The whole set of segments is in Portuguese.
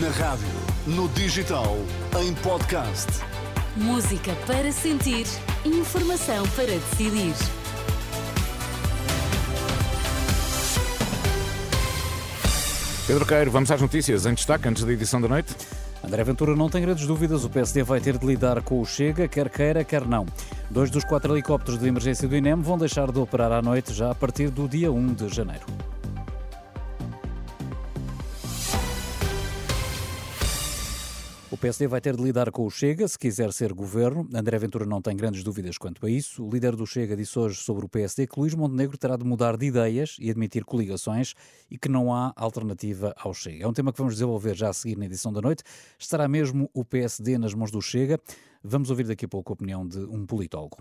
Na rádio, no digital, em podcast. Música para sentir, informação para decidir. Pedro Queiro, vamos às notícias em destaque antes da edição da noite. André Ventura não tem grandes dúvidas, o PSD vai ter de lidar com o Chega, quer queira, quer não. Dois dos quatro helicópteros de emergência do INEM vão deixar de operar à noite já a partir do dia 1 de janeiro. PSD vai ter de lidar com o Chega se quiser ser governo. André Ventura não tem grandes dúvidas quanto a isso. O líder do Chega disse hoje sobre o PSD que Luís Montenegro terá de mudar de ideias e admitir coligações e que não há alternativa ao Chega. É um tema que vamos desenvolver já a seguir na edição da noite. Estará mesmo o PSD nas mãos do Chega? Vamos ouvir daqui a pouco a opinião de um politólogo.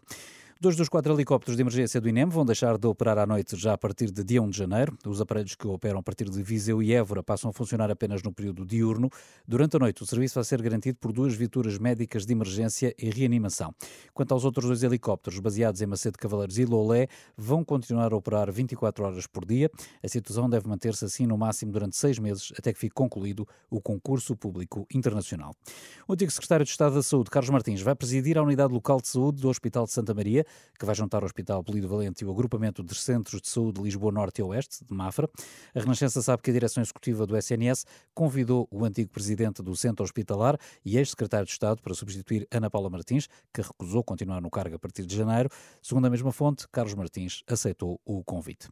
Dois dos quatro helicópteros de emergência do INEM vão deixar de operar à noite já a partir de dia 1 de janeiro. Os aparelhos que operam a partir de Viseu e Évora passam a funcionar apenas no período diurno. Durante a noite, o serviço vai ser garantido por duas viaturas médicas de emergência e reanimação. Quanto aos outros dois helicópteros, baseados em Macedo Cavaleiros e Lolé, vão continuar a operar 24 horas por dia. A situação deve manter-se assim no máximo durante seis meses, até que fique concluído o concurso público internacional. O antigo secretário de Estado da Saúde, Carlos Martins, vai presidir a unidade local de saúde do Hospital de Santa Maria, que vai juntar o Hospital Polivalente e o agrupamento de centros de saúde de Lisboa Norte e Oeste, de Mafra. A Renascença sabe que a direção executiva do SNS convidou o antigo presidente do Centro Hospitalar e ex-secretário de Estado para substituir Ana Paula Martins, que recusou continuar no cargo a partir de janeiro. Segundo a mesma fonte, Carlos Martins aceitou o convite.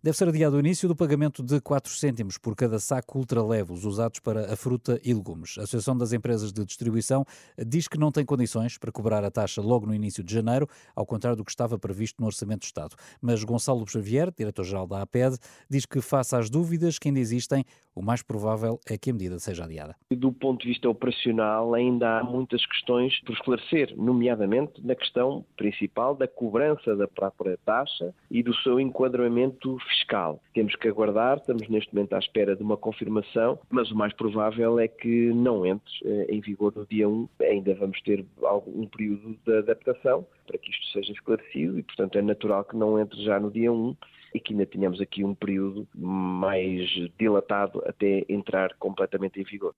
Deve ser adiado o início do pagamento de 4 cêntimos por cada saco ultraleves usados para a fruta e legumes. A Associação das Empresas de Distribuição diz que não tem condições para cobrar a taxa logo no início de janeiro, ao contrário do que estava previsto no Orçamento do Estado. Mas Gonçalo Xavier, diretor-geral da APED, diz que, face às dúvidas que ainda existem, o mais provável é que a medida seja adiada. Do ponto de vista operacional, ainda há muitas questões por esclarecer, nomeadamente na questão principal da cobrança da própria taxa e do seu enquadramento fiscal. Temos que aguardar, estamos neste momento à espera de uma confirmação, mas o mais provável é que não entre eh, em vigor no dia 1. Ainda vamos ter algum período de adaptação para que isto seja esclarecido e, portanto, é natural que não entre já no dia 1 e que ainda tenhamos aqui um período mais dilatado até entrar completamente em vigor.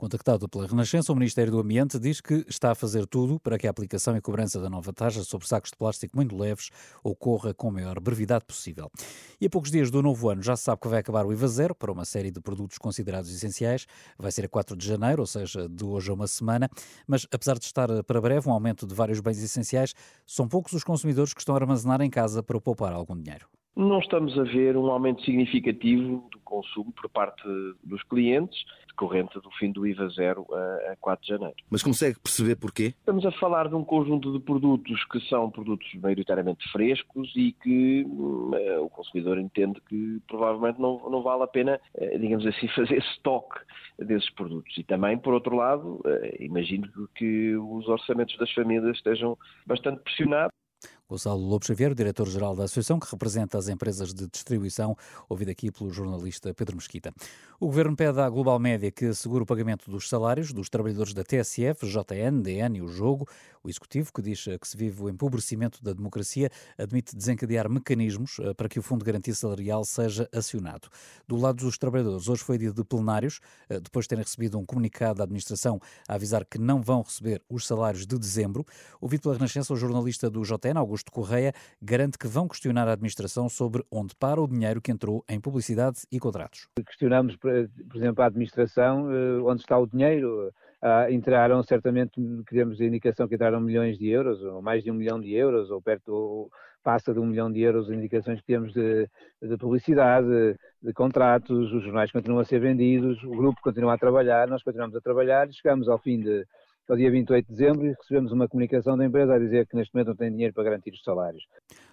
Contactado pela Renascença, o Ministério do Ambiente diz que está a fazer tudo para que a aplicação e cobrança da nova taxa sobre sacos de plástico muito leves ocorra com a maior brevidade possível. E a poucos dias do novo ano já se sabe que vai acabar o IVA zero para uma série de produtos considerados essenciais. Vai ser a 4 de janeiro, ou seja, de hoje a uma semana. Mas apesar de estar para breve um aumento de vários bens essenciais, são poucos os consumidores que estão a armazenar em casa para poupar algum dinheiro. Não estamos a ver um aumento significativo do consumo por parte dos clientes, decorrente do fim do IVA zero a 4 de janeiro. Mas consegue perceber porquê? Estamos a falar de um conjunto de produtos que são produtos maioritariamente frescos e que eh, o consumidor entende que provavelmente não, não vale a pena, eh, digamos assim, fazer estoque desses produtos. E também, por outro lado, eh, imagino que os orçamentos das famílias estejam bastante pressionados. Gonçalo Lobo Xavier, diretor-geral da Associação, que representa as empresas de distribuição, ouvido aqui pelo jornalista Pedro Mesquita. O Governo pede à Global Média que assegure o pagamento dos salários dos trabalhadores da TSF, JN, DN e o Jogo. O Executivo, que diz que se vive o empobrecimento da democracia, admite desencadear mecanismos eh, para que o Fundo de Garantia Salarial seja acionado. Do lado dos trabalhadores, hoje foi dia de plenários, eh, depois de terem recebido um comunicado da administração a avisar que não vão receber os salários de dezembro. Ouvido pela Renascença, o jornalista do JN, Augusto Augusto Correia garante que vão questionar a administração sobre onde para o dinheiro que entrou em publicidade e contratos. Questionamos, por exemplo, a administração eh, onde está o dinheiro. Uh, entraram certamente, queremos a indicação que entraram milhões de euros, ou mais de um milhão de euros, ou perto, ou passa de um milhão de euros, indicações que temos de, de publicidade, de, de contratos, os jornais continuam a ser vendidos, o grupo continua a trabalhar, nós continuamos a trabalhar e chegamos ao fim de, ao dia 28 de dezembro e recebemos uma comunicação da empresa a dizer que neste momento não tem dinheiro para garantir os salários.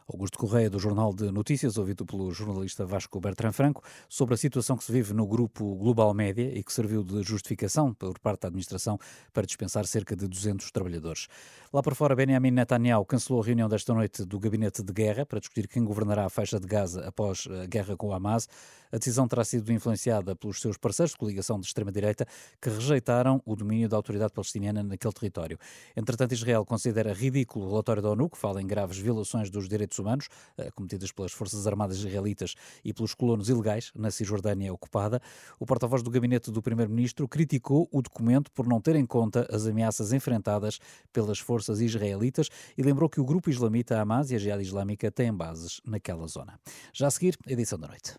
Augusto Correia, do Jornal de Notícias, ouvido pelo jornalista Vasco Bertrand Franco, sobre a situação que se vive no grupo Global Média e que serviu de justificação por parte da administração para dispensar cerca de 200 trabalhadores. Lá por fora, Benjamin Netanyahu cancelou a reunião desta noite do Gabinete de Guerra para discutir quem governará a faixa de Gaza após a guerra com o Hamas. A decisão terá sido influenciada pelos seus parceiros de coligação de extrema-direita que rejeitaram o domínio da autoridade palestiniana naquele território. Entretanto, Israel considera ridículo o relatório da ONU que fala em graves violações dos direitos direitos humanos cometidas pelas Forças Armadas israelitas e pelos colonos ilegais na Cisjordânia ocupada. O porta-voz do gabinete do primeiro-ministro criticou o documento por não ter em conta as ameaças enfrentadas pelas forças israelitas e lembrou que o grupo islamita Hamas e a Jihad Islâmica têm bases naquela zona. Já a seguir, edição da noite.